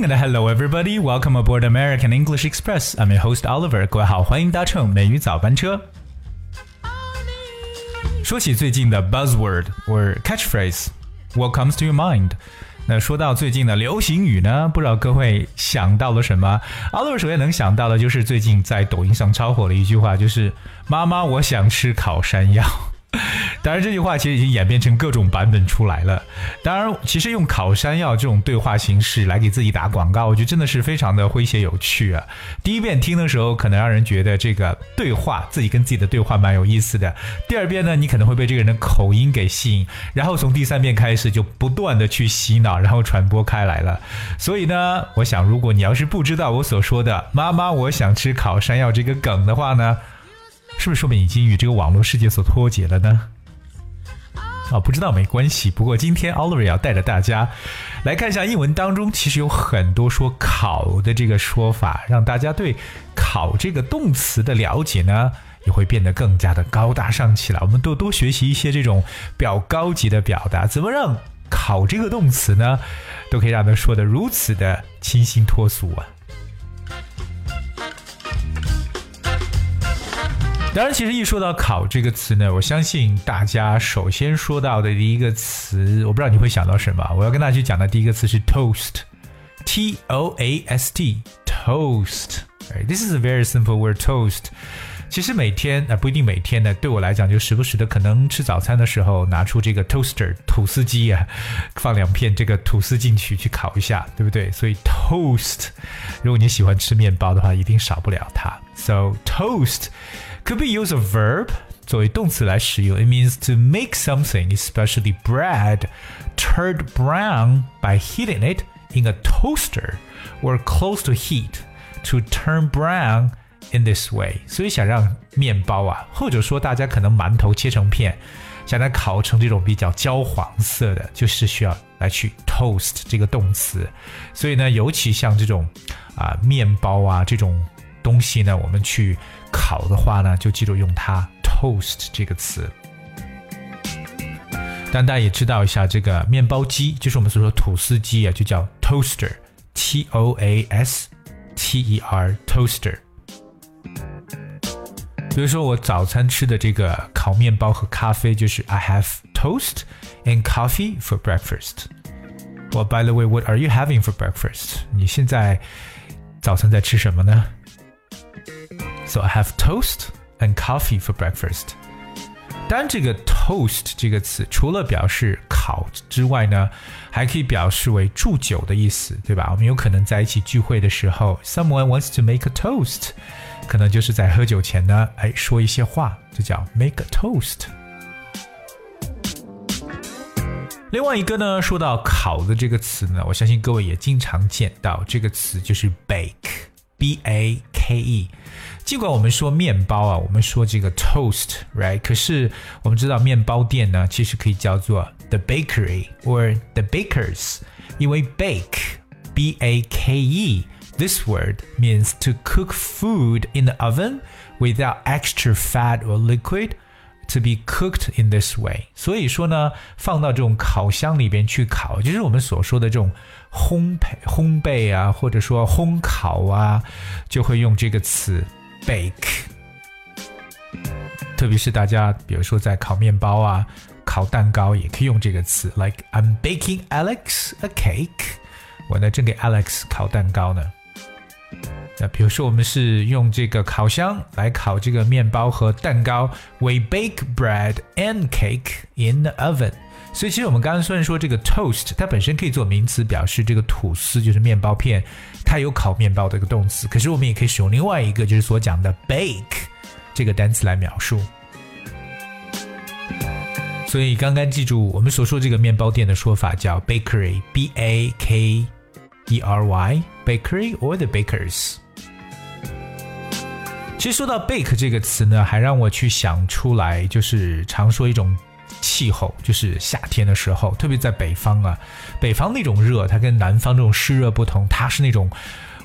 Hello everybody. Welcome aboard American English Express. I'm your host Oliver. 各位好，欢迎搭乘美语早班车。说起最近的 buzzword or catchphrase，what comes to your mind？那说到最近的流行语呢，不知道各位想到了什么？Oliver 首先能想到的就是最近在抖音上超火的一句话，就是“妈妈，我想吃烤山药”。当然，这句话其实已经演变成各种版本出来了。当然，其实用烤山药这种对话形式来给自己打广告，我觉得真的是非常的诙谐有趣啊。第一遍听的时候，可能让人觉得这个对话自己跟自己的对话蛮有意思的。第二遍呢，你可能会被这个人的口音给吸引，然后从第三遍开始就不断的去洗脑，然后传播开来了。所以呢，我想如果你要是不知道我所说的“妈妈，我想吃烤山药”这个梗的话呢，是不是说明已经与这个网络世界所脱节了呢？啊，不知道没关系。不过今天 Oliver 要带着大家来看一下英文当中，其实有很多说“考”的这个说法，让大家对“考”这个动词的了解呢，也会变得更加的高大上起来。我们多多学习一些这种比较高级的表达，怎么让“考”这个动词呢，都可以让他说的如此的清新脱俗啊。当然，其实一说到“考”这个词呢，我相信大家首先说到的第一个词，我不知道你会想到什么。我要跟大家去讲的第一个词是 toast，t o a s t，toast。This is a very simple word, toast。其实每天啊，不一定每天呢，对我来讲就时不时的，可能吃早餐的时候拿出这个 toaster 吐司机啊，放两片这个吐司进去去烤一下，对不对？所以 toast，如果你喜欢吃面包的话，一定少不了它。So toast。could be used a verb 作为动词来使用。It means to make something, especially bread, turned brown by heating it in a toaster or close to heat to turn brown in this way。所以想让面包啊，或者说大家可能馒头切成片，想它烤成这种比较焦黄色的，就是需要来去 toast 这个动词。所以呢，尤其像这种啊面包啊这种东西呢，我们去 烤的话呢，就记住用它 toast 这个词。但大家也知道一下，这个面包机就是我们所说吐司机啊，就叫 toaster，t o a s t e r toaster。比如说我早餐吃的这个烤面包和咖啡，就是 I have toast and coffee for breakfast。Well, by the way, what are you having for breakfast？你现在早餐在吃什么呢？So I have toast and coffee for breakfast。当然，这个 toast 这个词除了表示烤之外呢，还可以表示为祝酒的意思，对吧？我们有可能在一起聚会的时候，someone wants to make a toast，可能就是在喝酒前呢，哎，说一些话，就叫 make a toast。另外一个呢，说到烤的这个词呢，我相信各位也经常见到这个词，就是 bake bake，b a k e。尽管我们说面包啊，我们说这个 toast，right？可是我们知道面包店呢，其实可以叫做 the bakery or the bakers，因为 bake，b a k e，this word means to cook food in the oven without extra fat or liquid。 To be cooked in this way，所以说呢，放到这种烤箱里边去烤，就是我们所说的这种烘焙、烘焙啊，或者说烘烤啊，就会用这个词。bake，特别是大家比如说在烤面包啊、烤蛋糕，也可以用这个词，like I'm baking Alex a cake。我呢正给 Alex 烤蛋糕呢。那比如说我们是用这个烤箱来烤这个面包和蛋糕，We bake bread and cake in the oven。所以其实我们刚刚虽然说这个 toast，它本身可以做名词，表示这个吐司就是面包片，它有烤面包的一个动词。可是我们也可以使用另外一个就是所讲的 bake 这个单词来描述。所以刚刚记住我们所说这个面包店的说法叫 bakery，b a k e r y，bakery or the bakers。其实说到 bake 这个词呢，还让我去想出来，就是常说一种。气候就是夏天的时候，特别在北方啊，北方那种热，它跟南方这种湿热不同，它是那种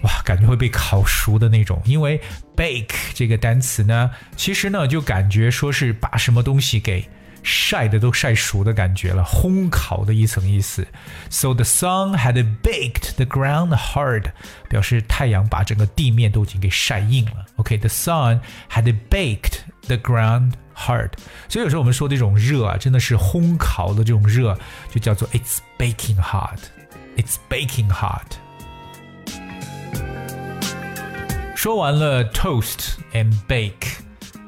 哇，感觉会被烤熟的那种。因为 bake 这个单词呢，其实呢就感觉说是把什么东西给晒的都晒熟的感觉了，烘烤的一层意思。So the sun had baked the ground hard，表示太阳把整个地面都已经给晒硬了。OK，the、okay, sun had baked the ground hard。所以有时候我们说这种热啊，真的是烘烤的这种热，就叫做 it's baking hot。It's baking hot。说完了 toast and bake。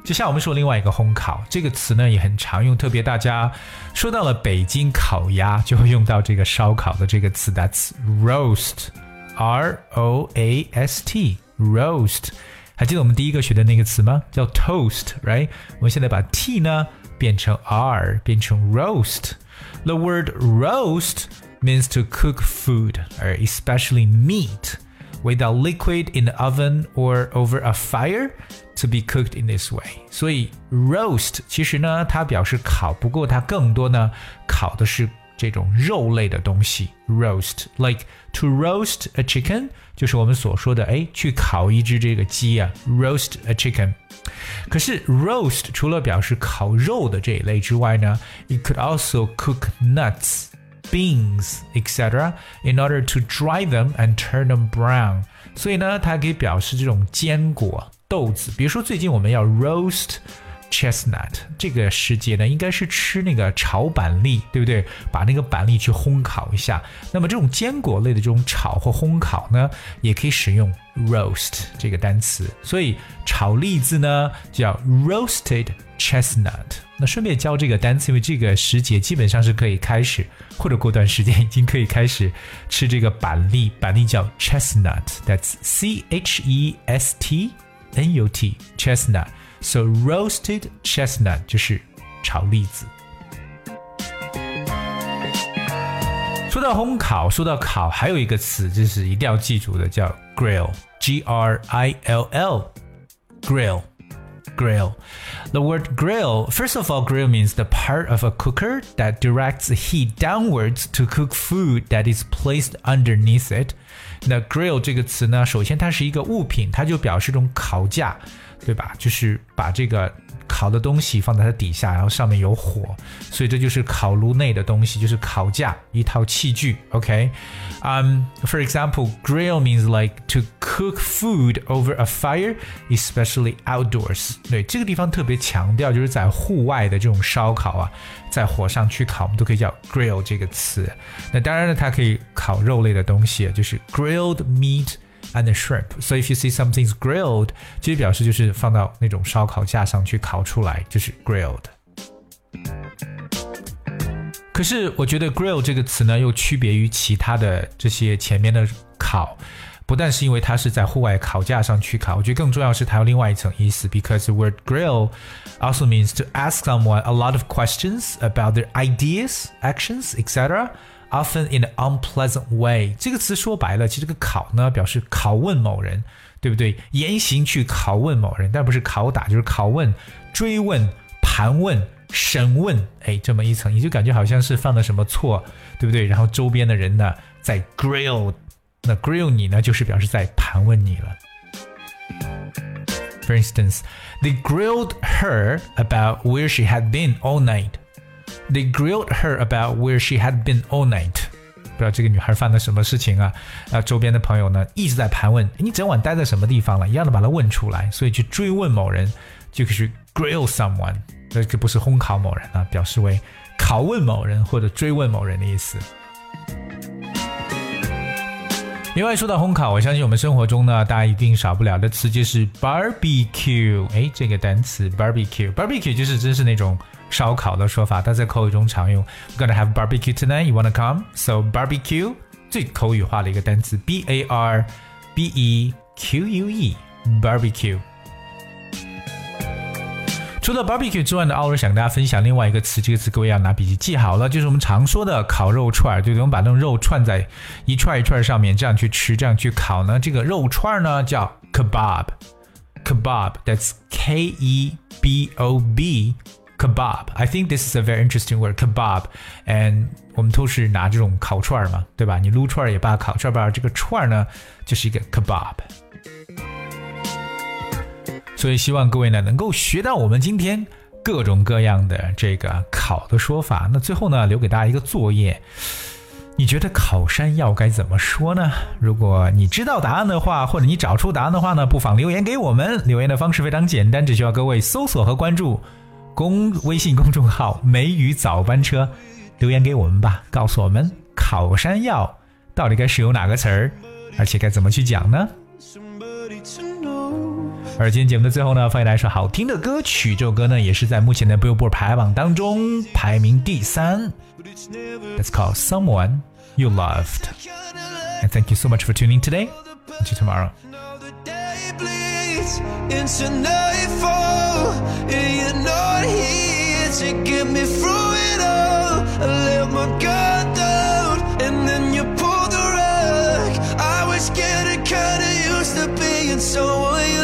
就像我们说另外一个烘烤这个词呢也很常用，特别大家说到了北京烤鸭，就会用到这个烧烤的这个词，That's roast，R O A S T，roast。还记得我们第一个学的那个词吗？叫 toast，right？我们现在把 t 呢变成 r，变成 roast。The word roast means to cook food, or especially meat without liquid in the oven or over a fire to be cooked in this way。所以 roast 其实呢，它表示烤，不过它更多呢烤的是这种肉类的东西。roast like to roast a chicken，就是我们所说的哎，去烤一只这个鸡啊，roast a chicken。可是 roast 除了表示烤肉的这一类之外呢，it could also cook nuts。beans, etc., in order to dry them and turn them brown。所以呢，它可以表示这种坚果、 豆子。比如说，最近我们要 roast chestnut，这个时节呢，应该是吃那个炒板栗，对不对？把那个板栗去烘烤一下。那么这种坚果类的这种炒或烘烤呢，也可以使用 roast 这个单词。所以炒栗子呢，叫 roasted chestnut。那顺便教这个单词，因为这个时节基本上是可以开始，或者过段时间已经可以开始吃这个板栗。板栗叫 chestnut，that's C H E S T N U T，chestnut。So roasted chestnut 就是炒栗子。说到烘烤，说到烤，还有一个词就是一定要记住的，叫 grill，G R I L L，grill。grill. The word grill, first of all, grill means the part of a cooker that directs heat downwards to cook food that is placed underneath it. 那 grill 这个词呢，首先它是一个物品，它就表示一种烤架，对吧？就是把这个烤的东西放在它底下，然后上面有火，所以这就是烤炉内的东西，就是烤架一套器具。OK，嗯、um,，for example, grill means like to cook food over a fire, especially outdoors。对，这个地方特别强调就是在户外的这种烧烤啊，在火上去烤，我们都可以叫 grill 这个词。那当然呢，它可以烤肉类的东西，就是 grilled meat。and shrimp. So if you see something's grilled，其实表示就是放到那种烧烤架上去烤出来，就是 grilled。可是我觉得 grill 这个词呢，又区别于其他的这些前面的烤，不但是因为它是在户外烤架上去烤，我觉得更重要是它有另外一层意思，because the word grill also means to ask someone a lot of questions about their ideas, actions, etc. Often in an unpleasant way，这个词说白了，其实这个考呢表示拷问某人，对不对？言行去拷问某人，但不是拷打，就是拷问、追问、盘问、审问，哎，这么一层，你就感觉好像是犯了什么错，对不对？然后周边的人呢在 grill，那 grill 你呢，就是表示在盘问你了。For instance, they grilled her about where she had been all night. They grilled her about where she had been all night。不知道这个女孩犯了什么事情啊？啊，周边的朋友呢一直在盘问你整晚待在什么地方了，一样的把她问出来。所以去追问某人，就可以去 grill someone。这个不是烘烤某人啊，表示为拷问某人或者追问某人的意思。另外说到烘烤，我相信我们生活中呢，大家一定少不了的词就是 barbecue。哎，这个单词 barbecue，barbecue 就是真是那种烧烤的说法，它在口语中常用。We're gonna have barbecue tonight. You wanna come? So barbecue 最口语化的一个单词 b a r b e q u e，barbecue。除了 barbecue 之外呢，奥尔想跟大家分享另外一个词，这个词各位要拿笔记记好了，就是我们常说的烤肉串，对？我们把那种肉串在一串一串上面，这样去吃，这样去烤呢，这个肉串呢叫 kebab，kebab，that's K E B O B。kebab. I think this is a very interesting word, kebab. And 我们都是拿这种烤串嘛，对吧？你撸串也罢，烤串罢，这个串呢就是一个 kebab。所以希望各位呢能够学到我们今天各种各样的这个考的说法。那最后呢，留给大家一个作业，你觉得考山药该怎么说呢？如果你知道答案的话，或者你找出答案的话呢，不妨留言给我们。留言的方式非常简单，只需要各位搜索和关注公微信公众号“梅雨早班车”，留言给我们吧，告诉我们考山药到底该使用哪个词儿，而且该怎么去讲呢？而今天节目的最后呢，放给大家一首好听的歌曲。这首歌呢，也是在目前的 Billboard 排行榜当中排名第三。It's called Someone You Loved. And thank you so much for tuning today. Until tomorrow. Into nightfall, and you're not here to get me through it all. I let my guard down, and then you pulled the rug. I was getting kinda used to being someone you loved.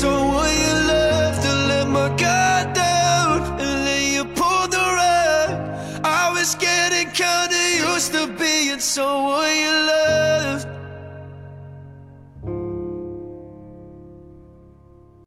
so